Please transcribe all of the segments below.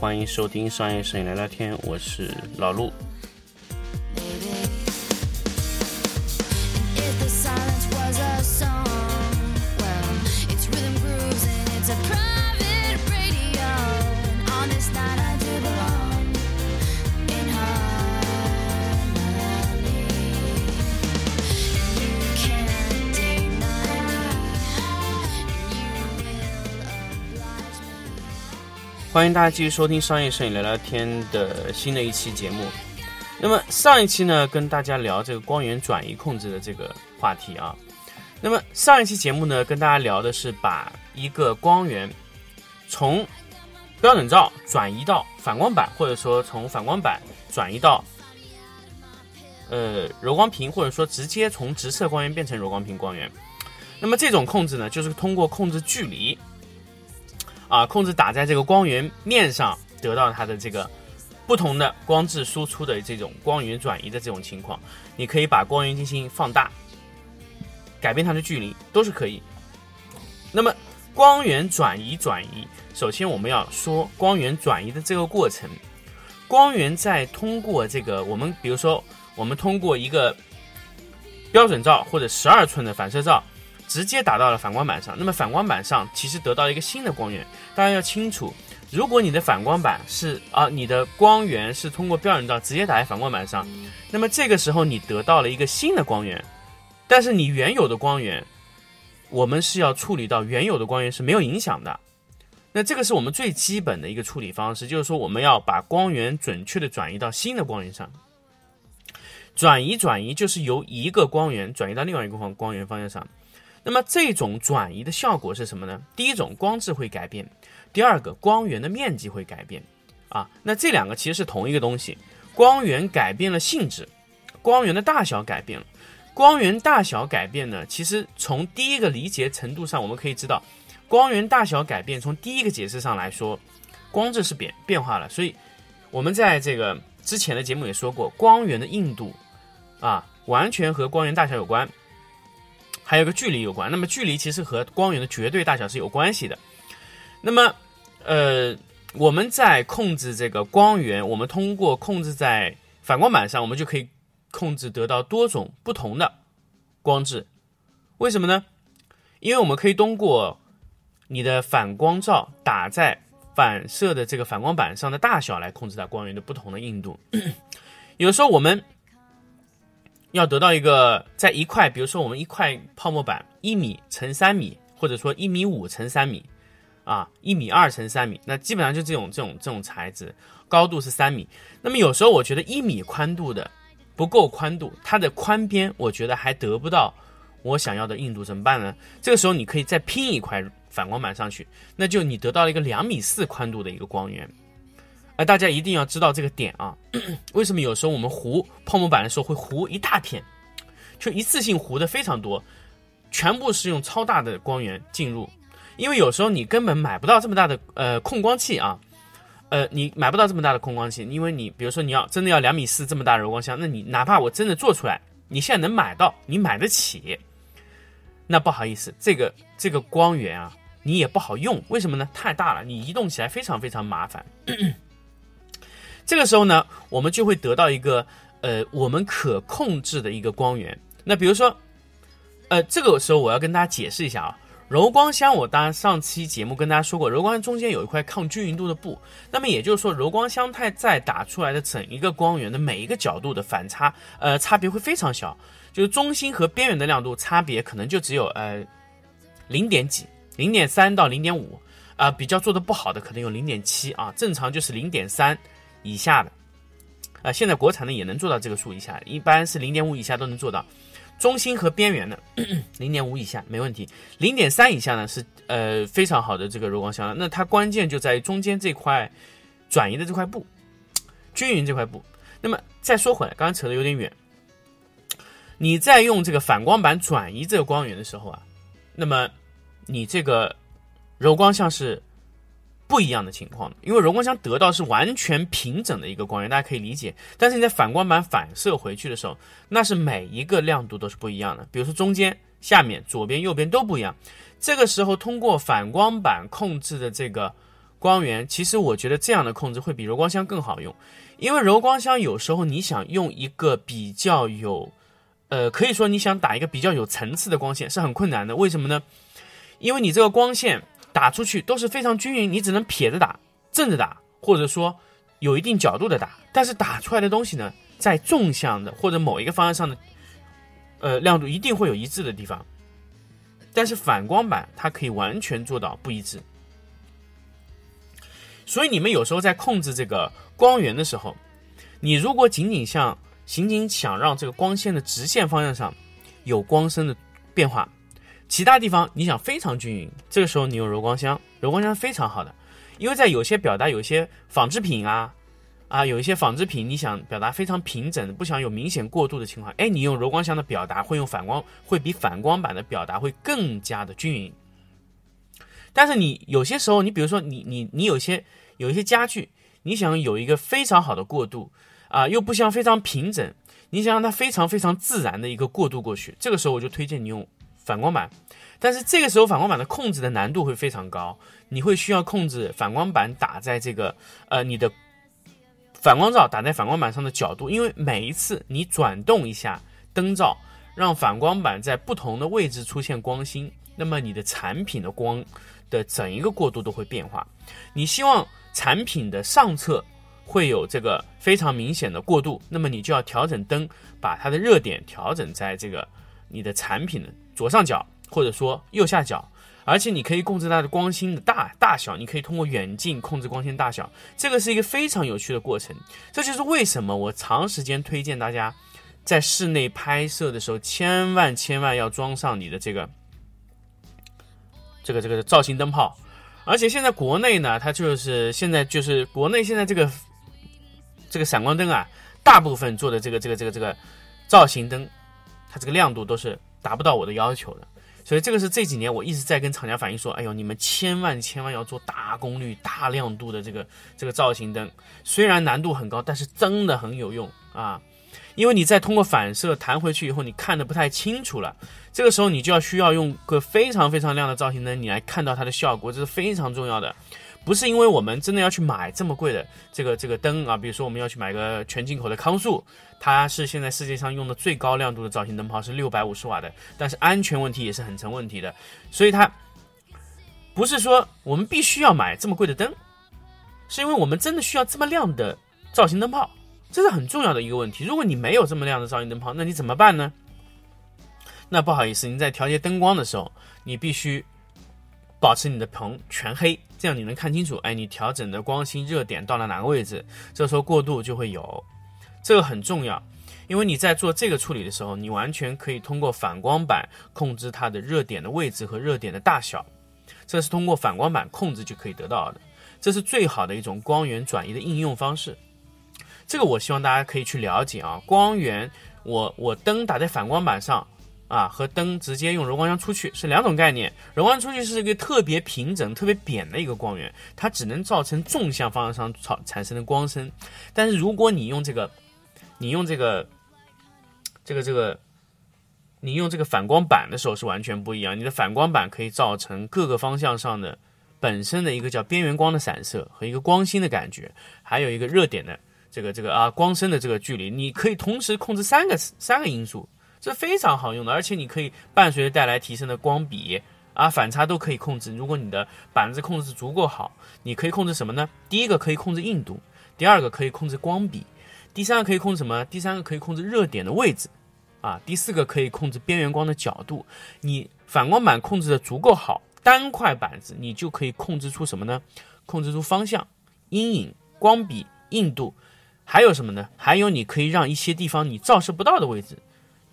欢迎收听商业摄影聊聊天，我是老陆。欢迎大家继续收听商业摄影聊聊天的新的一期节目。那么上一期呢，跟大家聊这个光源转移控制的这个话题啊。那么上一期节目呢，跟大家聊的是把一个光源从标准照转移到反光板，或者说从反光板转移到呃柔光屏，或者说直接从直射光源变成柔光屏光源。那么这种控制呢，就是通过控制距离啊，控制打在这个光源面上，得到它的这个不同的光质输出的这种光源转移的这种情况，你可以把光源进行放大，改变它的距离，都是可以。那么光源转移转移，首先我们要说光源转移的这个过程，光源在通过这个我们比如说我们通过一个标准照或者十二寸的反射照。直接打到了反光板上，那么反光板上其实得到一个新的光源。大家要清楚，如果你的反光板是啊，你的光源是通过标准照直接打在反光板上，那么这个时候你得到了一个新的光源，但是你原有的光源，我们是要处理到原有的光源是没有影响的。那这个是我们最基本的一个处理方式，就是说我们要把光源准确的转移到新的光源上。转移转移就是由一个光源转移到另外一个光光源方向上。那么这种转移的效果是什么呢？第一种光质会改变，第二个光源的面积会改变，啊，那这两个其实是同一个东西，光源改变了性质，光源的大小改变了，光源大小改变呢，其实从第一个理解程度上，我们可以知道，光源大小改变，从第一个解释上来说，光质是变变化了，所以我们在这个之前的节目也说过，光源的硬度，啊，完全和光源大小有关。还有个距离有关，那么距离其实和光源的绝对大小是有关系的。那么，呃，我们在控制这个光源，我们通过控制在反光板上，我们就可以控制得到多种不同的光质。为什么呢？因为我们可以通过你的反光照打在反射的这个反光板上的大小来控制它光源的不同的硬度。有时候我们要得到一个在一块，比如说我们一块泡沫板一米乘三米，或者说一米五乘三米，啊，一米二乘三米，那基本上就这种这种这种材质，高度是三米。那么有时候我觉得一米宽度的不够宽度，它的宽边我觉得还得不到我想要的硬度，怎么办呢？这个时候你可以再拼一块反光板上去，那就你得到了一个两米四宽度的一个光源。那大家一定要知道这个点啊，为什么有时候我们糊泡沫板的时候会糊一大片，就一次性糊的非常多，全部是用超大的光源进入，因为有时候你根本买不到这么大的呃控光器啊，呃你买不到这么大的控光器，因为你比如说你要真的要两米四这么大柔光箱，那你哪怕我真的做出来，你现在能买到，你买得起，那不好意思，这个这个光源啊，你也不好用，为什么呢？太大了，你移动起来非常非常麻烦。这个时候呢，我们就会得到一个呃，我们可控制的一个光源。那比如说，呃，这个时候我要跟大家解释一下啊，柔光箱，我当然上期节目跟大家说过，柔光箱中间有一块抗均匀度的布。那么也就是说，柔光箱它在打出来的整一个光源的每一个角度的反差，呃，差别会非常小，就是中心和边缘的亮度差别可能就只有呃零点几，零点三到零点五，啊，比较做的不好的可能有零点七啊，正常就是零点三。以下的，啊，现在国产的也能做到这个数以下，一般是零点五以下都能做到。中心和边缘的 零点五以下没问题，零点三以下呢是呃非常好的这个柔光箱了。那它关键就在于中间这块转移的这块布，均匀这块布。那么再说回来，刚刚扯的有点远，你在用这个反光板转移这个光源的时候啊，那么你这个柔光像是。不一样的情况，因为柔光箱得到是完全平整的一个光源，大家可以理解。但是你在反光板反射回去的时候，那是每一个亮度都是不一样的，比如说中间、下面、左边、右边都不一样。这个时候通过反光板控制的这个光源，其实我觉得这样的控制会比柔光箱更好用，因为柔光箱有时候你想用一个比较有，呃，可以说你想打一个比较有层次的光线是很困难的。为什么呢？因为你这个光线打出去都是非常均匀，你只能撇着打、正着打，或者说有一定角度的打，但是打出来的东西呢，在纵向的或者某一个方向上的，呃，亮度一定会有一致的地方。但是反光板它可以完全做到不一致，所以你们有时候在控制这个光源的时候，你如果仅仅像仅仅想让这个光线的直线方向上有光深的变化，其他地方你想非常均匀，这个时候你用柔光箱，柔光箱非常好的，因为在有些表达有些纺织品啊。啊，有一些纺织品，你想表达非常平整，不想有明显过度的情况，哎，你用柔光箱的表达会用反光，会比反光板的表达会更加的均匀。但是你有些时候，你比如说你你你有些有一些家具，你想有一个非常好的过渡啊，又不想非常平整，你想让它非常非常自然的一个过渡过去，这个时候我就推荐你用反光板。但是这个时候反光板的控制的难度会非常高，你会需要控制反光板打在这个呃你的。反光罩打在反光板上的角度，因为每一次你转动一下灯罩，让反光板在不同的位置出现光芯，那么你的产品的光的整一个过渡都会变化。你希望产品的上侧会有这个非常明显的过渡，那么你就要调整灯，把它的热点调整在这个你的产品的左上角或者说右下角。而且你可以控制它的光芯的大大小，你可以通过远近控制光线大小，这个是一个非常有趣的过程。这就是为什么我长时间推荐大家在室内拍摄的时候，千万千万要装上你的这个这个这个造型灯泡。而且现在国内呢，它就是现在就是国内现在这个这个闪光灯啊，大部分做的这个这个这个这个造型灯，它这个亮度都是达不到我的要求的。所以这个是这几年我一直在跟厂家反映说，哎呦，你们千万千万要做大功率、大亮度的这个这个造型灯，虽然难度很高，但是真的很有用啊！因为你再通过反射弹回去以后，你看的不太清楚了，这个时候你就要需要用个非常非常亮的造型灯，你来看到它的效果，这是非常重要的。不是因为我们真的要去买这么贵的这个这个灯啊，比如说我们要去买个全进口的康素，它是现在世界上用的最高亮度的造型灯泡，是六百五十瓦的，但是安全问题也是很成问题的，所以它不是说我们必须要买这么贵的灯，是因为我们真的需要这么亮的造型灯泡，这是很重要的一个问题。如果你没有这么亮的造型灯泡，那你怎么办呢？那不好意思，你在调节灯光的时候，你必须。保持你的棚全黑，这样你能看清楚。哎，你调整的光芯热点到了哪个位置？这时候过渡就会有，这个很重要，因为你在做这个处理的时候，你完全可以通过反光板控制它的热点的位置和热点的大小，这是通过反光板控制就可以得到的。这是最好的一种光源转移的应用方式。这个我希望大家可以去了解啊，光源，我我灯打在反光板上。啊，和灯直接用柔光箱出去是两种概念。柔光出去是一个特别平整、特别扁的一个光源，它只能造成纵向方向上产产生的光深。但是如果你用这个，你用这个，这个这个，你用这个反光板的时候是完全不一样。你的反光板可以造成各个方向上的本身的一个叫边缘光的散射和一个光心的感觉，还有一个热点的这个这个啊光深的这个距离，你可以同时控制三个三个因素。这非常好用的，而且你可以伴随着带来提升的光比啊反差都可以控制。如果你的板子控制足够好，你可以控制什么呢？第一个可以控制硬度，第二个可以控制光比，第三个可以控制什么？第三个可以控制热点的位置，啊，第四个可以控制边缘光的角度。你反光板控制的足够好，单块板子你就可以控制出什么呢？控制出方向、阴影、光比、硬度，还有什么呢？还有你可以让一些地方你照射不到的位置。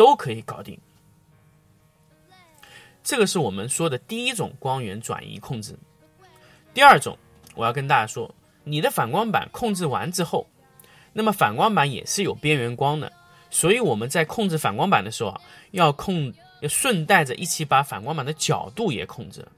都可以搞定，这个是我们说的第一种光源转移控制。第二种，我要跟大家说，你的反光板控制完之后，那么反光板也是有边缘光的，所以我们在控制反光板的时候啊，要控要顺带着一起把反光板的角度也控制了。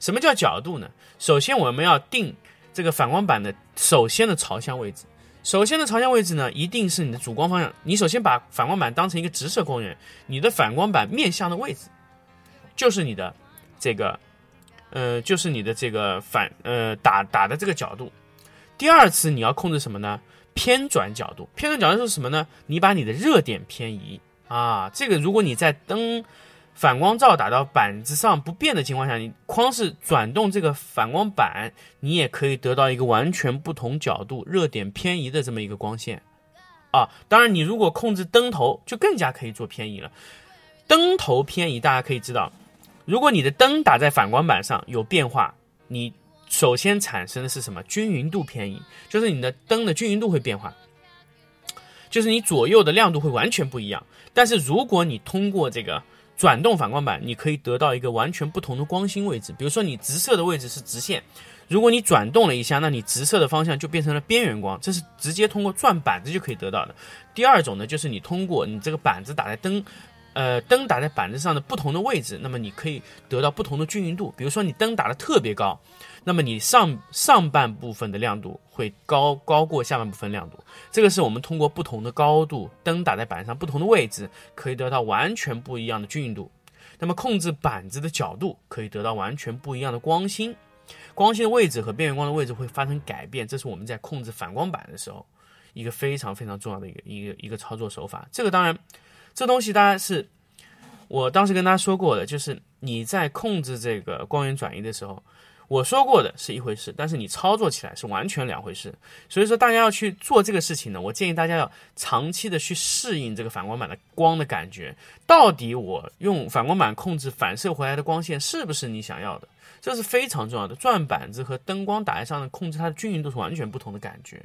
什么叫角度呢？首先我们要定这个反光板的首先的朝向位置。首先的朝向位置呢，一定是你的主光方向。你首先把反光板当成一个直射光源，你的反光板面向的位置，就是你的这个呃，就是你的这个反呃打打的这个角度。第二次你要控制什么呢？偏转角度。偏转角度是什么呢？你把你的热点偏移啊。这个如果你在灯反光罩打到板子上不变的情况下，你光是转动这个反光板，你也可以得到一个完全不同角度、热点偏移的这么一个光线啊。当然，你如果控制灯头，就更加可以做偏移了。灯头偏移，大家可以知道，如果你的灯打在反光板上有变化，你首先产生的是什么？均匀度偏移，就是你的灯的均匀度会变化，就是你左右的亮度会完全不一样。但是如果你通过这个转动反光板，你可以得到一个完全不同的光芯位置。比如说你直射的位置是直线，如果你转动了一下，那你直射的方向就变成了边缘光，这是直接通过转板子就可以得到的。第二种呢，就是你通过你这个板子打在灯。呃，灯打在板子上的不同的位置，那么你可以得到不同的均匀度。比如说，你灯打的特别高，那么你上上半部分的亮度会高高过下半部分亮度。这个是我们通过不同的高度，灯打在板上不同的位置，可以得到完全不一样的均匀度。那么控制板子的角度，可以得到完全不一样的光心。光心的位置和边缘光的位置会发生改变，这是我们在控制反光板的时候一个非常非常重要的一个一个一个操作手法。这个当然。这东西当然是我当时跟大家说过的，就是你在控制这个光源转移的时候，我说过的是一回事，但是你操作起来是完全两回事。所以说，大家要去做这个事情呢，我建议大家要长期的去适应这个反光板的光的感觉。到底我用反光板控制反射回来的光线是不是你想要的？这是非常重要的。转板子和灯光打在上的控制它的均匀度是完全不同的感觉。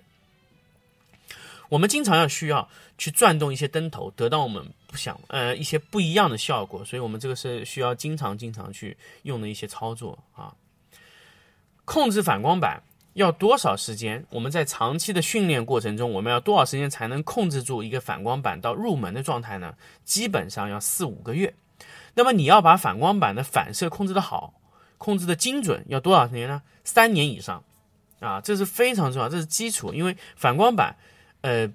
我们经常要需要去转动一些灯头，得到我们不想呃一些不一样的效果，所以我们这个是需要经常经常去用的一些操作啊。控制反光板要多少时间？我们在长期的训练过程中，我们要多少时间才能控制住一个反光板到入门的状态呢？基本上要四五个月。那么你要把反光板的反射控制的好，控制的精准，要多少年呢？三年以上啊，这是非常重要，这是基础，因为反光板。呃，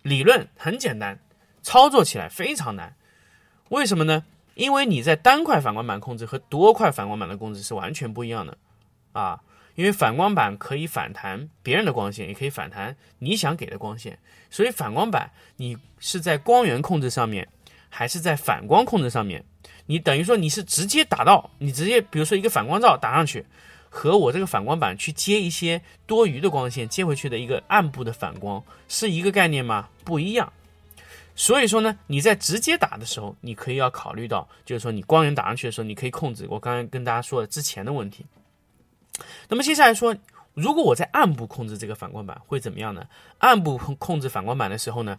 理论很简单，操作起来非常难。为什么呢？因为你在单块反光板控制和多块反光板的控制是完全不一样的啊。因为反光板可以反弹别人的光线，也可以反弹你想给的光线。所以反光板你是在光源控制上面，还是在反光控制上面？你等于说你是直接打到，你直接比如说一个反光罩打上去。和我这个反光板去接一些多余的光线接回去的一个暗部的反光是一个概念吗？不一样。所以说呢，你在直接打的时候，你可以要考虑到，就是说你光源打上去的时候，你可以控制我刚才跟大家说的之前的问题。那么接下来说，如果我在暗部控制这个反光板会怎么样呢？暗部控控制反光板的时候呢，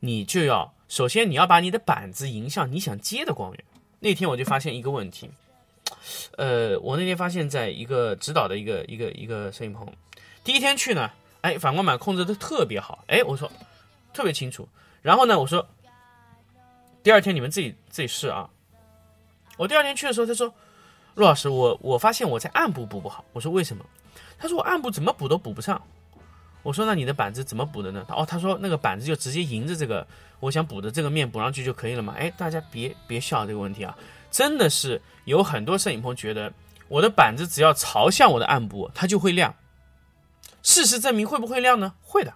你就要首先你要把你的板子迎向你想接的光源。那天我就发现一个问题。呃，我那天发现，在一个指导的一个一个一个摄影棚，第一天去呢，哎，反光板控制的特别好，哎，我说特别清楚。然后呢，我说第二天你们自己自己试啊。我第二天去的时候，他说陆老师，我我发现我在暗部补不好。我说为什么？他说我暗部怎么补都补不上。我说那你的板子怎么补的呢？哦，他说那个板子就直接迎着这个我想补的这个面补上去就可以了嘛。哎，大家别别笑这个问题啊。真的是有很多摄影棚觉得我的板子只要朝向我的暗部，它就会亮。事实证明会不会亮呢？会的，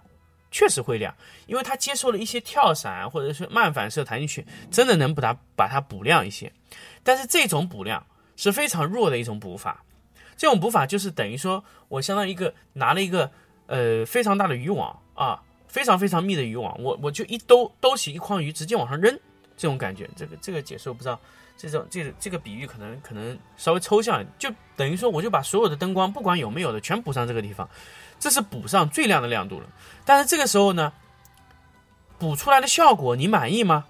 确实会亮，因为它接受了一些跳闪或者是慢反射弹进去，真的能把它把它补亮一些。但是这种补亮是非常弱的一种补法，这种补法就是等于说我相当于一个拿了一个呃非常大的渔网啊，非常非常密的渔网，我我就一兜兜起一筐鱼直接往上扔，这种感觉，这个这个解释我不知道。这种这个这个比喻可能可能稍微抽象，就等于说我就把所有的灯光不管有没有的全补上这个地方，这是补上最亮的亮度了。但是这个时候呢，补出来的效果你满意吗？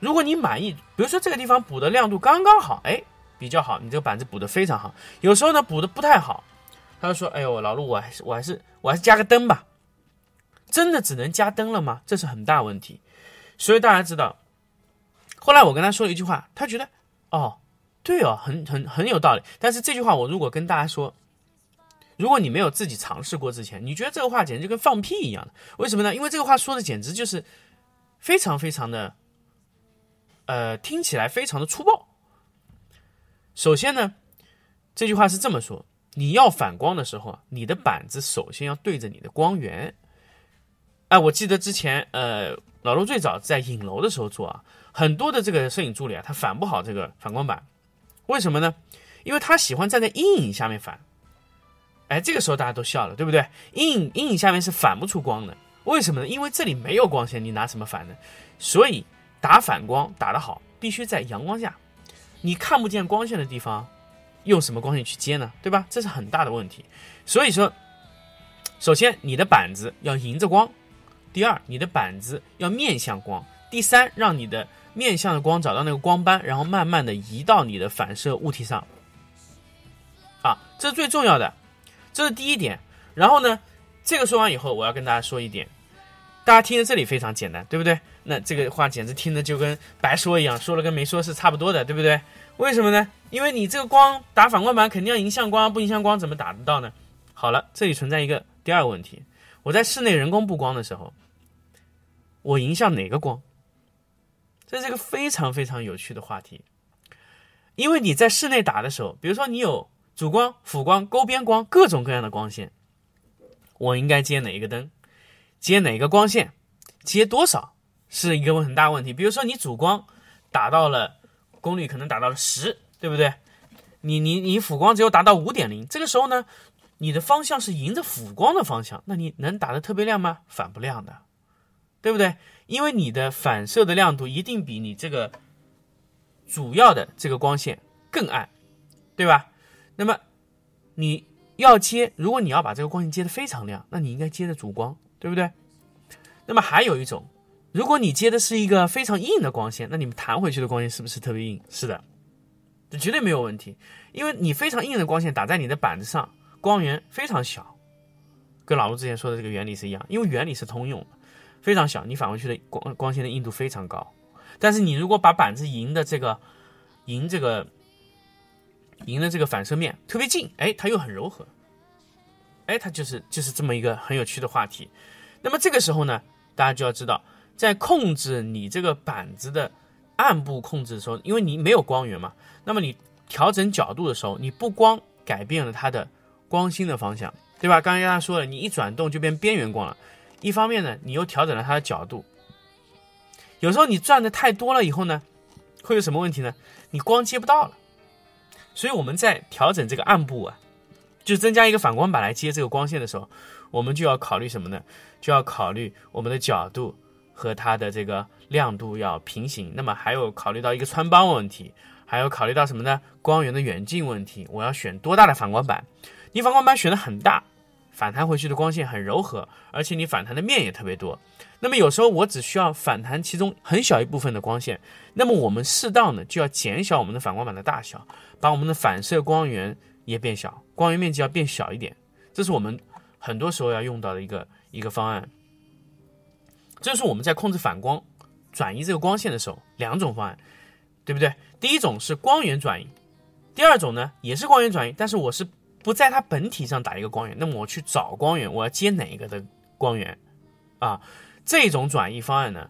如果你满意，比如说这个地方补的亮度刚刚好，哎，比较好，你这个板子补的非常好。有时候呢补的不太好，他就说：“哎呦，老陆，我还是我还是我还是加个灯吧。”真的只能加灯了吗？这是很大问题。所以大家知道，后来我跟他说了一句话，他觉得。哦，对哦，很很很有道理。但是这句话我如果跟大家说，如果你没有自己尝试过之前，你觉得这个话简直就跟放屁一样的。为什么呢？因为这个话说的简直就是非常非常的，呃，听起来非常的粗暴。首先呢，这句话是这么说：你要反光的时候啊，你的板子首先要对着你的光源。哎，我记得之前呃，老陆最早在影楼的时候做啊，很多的这个摄影助理啊，他反不好这个反光板，为什么呢？因为他喜欢站在阴影下面反。哎，这个时候大家都笑了，对不对？阴影阴影下面是反不出光的，为什么呢？因为这里没有光线，你拿什么反呢？所以打反光打得好，必须在阳光下，你看不见光线的地方，用什么光线去接呢？对吧？这是很大的问题。所以说，首先你的板子要迎着光，第二你的板子要面向光，第三让你的面向的光找到那个光斑，然后慢慢的移到你的反射物体上。啊，这是最重要的。这是第一点，然后呢，这个说完以后，我要跟大家说一点，大家听着这里非常简单，对不对？那这个话简直听着就跟白说一样，说了跟没说是差不多的，对不对？为什么呢？因为你这个光打反光板肯定要迎向光，不迎向光怎么打得到呢？好了，这里存在一个第二个问题，我在室内人工布光的时候，我迎向哪个光？这是一个非常非常有趣的话题，因为你在室内打的时候，比如说你有。主光、辅光、勾边光，各种各样的光线，我应该接哪一个灯？接哪个光线？接多少是一个很大问题。比如说你主光打到了功率可能达到了十，对不对？你你你辅光只有达到五点零，这个时候呢，你的方向是迎着辅光的方向，那你能打得特别亮吗？反不亮的，对不对？因为你的反射的亮度一定比你这个主要的这个光线更暗，对吧？那么你要接，如果你要把这个光线接的非常亮，那你应该接的主光，对不对？那么还有一种，如果你接的是一个非常硬的光线，那你们弹回去的光线是不是特别硬？是的，这绝对没有问题，因为你非常硬的光线打在你的板子上，光源非常小，跟老陆之前说的这个原理是一样，因为原理是通用的，非常小，你返回去的光光线的硬度非常高。但是你如果把板子迎的这个迎这个。迎的这个反射面特别近，哎，它又很柔和，哎，它就是就是这么一个很有趣的话题。那么这个时候呢，大家就要知道，在控制你这个板子的暗部控制的时候，因为你没有光源嘛，那么你调整角度的时候，你不光改变了它的光心的方向，对吧？刚才跟大家说了，你一转动就变边缘光了。一方面呢，你又调整了它的角度。有时候你转的太多了以后呢，会有什么问题呢？你光接不到了。所以我们在调整这个暗部啊，就增加一个反光板来接这个光线的时候，我们就要考虑什么呢？就要考虑我们的角度和它的这个亮度要平行。那么还有考虑到一个穿帮问题，还有考虑到什么呢？光源的远近问题。我要选多大的反光板？你反光板选的很大，反弹回去的光线很柔和，而且你反弹的面也特别多。那么有时候我只需要反弹其中很小一部分的光线，那么我们适当的就要减小我们的反光板的大小。把我们的反射光源也变小，光源面积要变小一点，这是我们很多时候要用到的一个一个方案。这是我们在控制反光转移这个光线的时候两种方案，对不对？第一种是光源转移，第二种呢也是光源转移，但是我是不在它本体上打一个光源，那么我去找光源，我要接哪一个的光源啊？这种转移方案呢，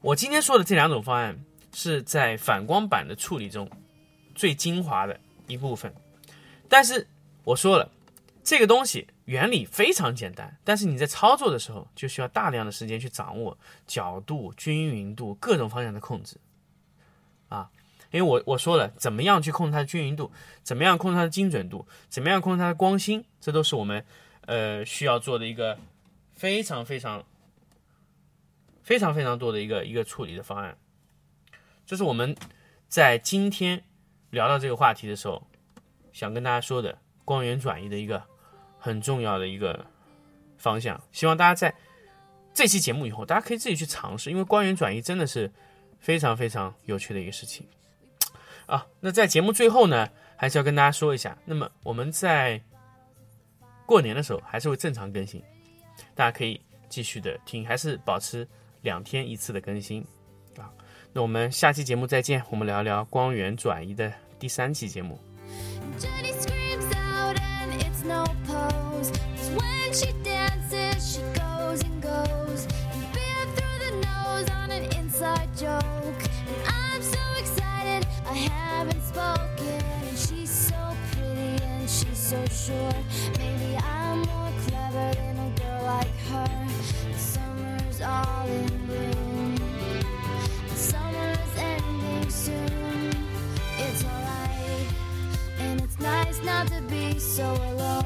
我今天说的这两种方案是在反光板的处理中。最精华的一部分，但是我说了，这个东西原理非常简单，但是你在操作的时候就需要大量的时间去掌握角度、均匀度、各种方向的控制啊。因为我我说了，怎么样去控制它的均匀度，怎么样控制它的精准度，怎么样控制它的光心，这都是我们呃需要做的一个非常非常非常非常多的一个一个处理的方案。这是我们在今天。聊到这个话题的时候，想跟大家说的光源转移的一个很重要的一个方向，希望大家在这期节目以后，大家可以自己去尝试，因为光源转移真的是非常非常有趣的一个事情啊。那在节目最后呢，还是要跟大家说一下，那么我们在过年的时候还是会正常更新，大家可以继续的听，还是保持两天一次的更新啊。那我们下期节目再见，我们聊聊光源转移的第三期节目。toes. Cause when she dances, she goes and goes. And bit through the nose on an inside joke. And I'm so excited, I haven't spoken. And she's so pretty and she's so sure. Maybe I'm more clever than a girl like her. The summer's all in bloom. The summer's ending soon. It's alright. And it's nice not to be so alone.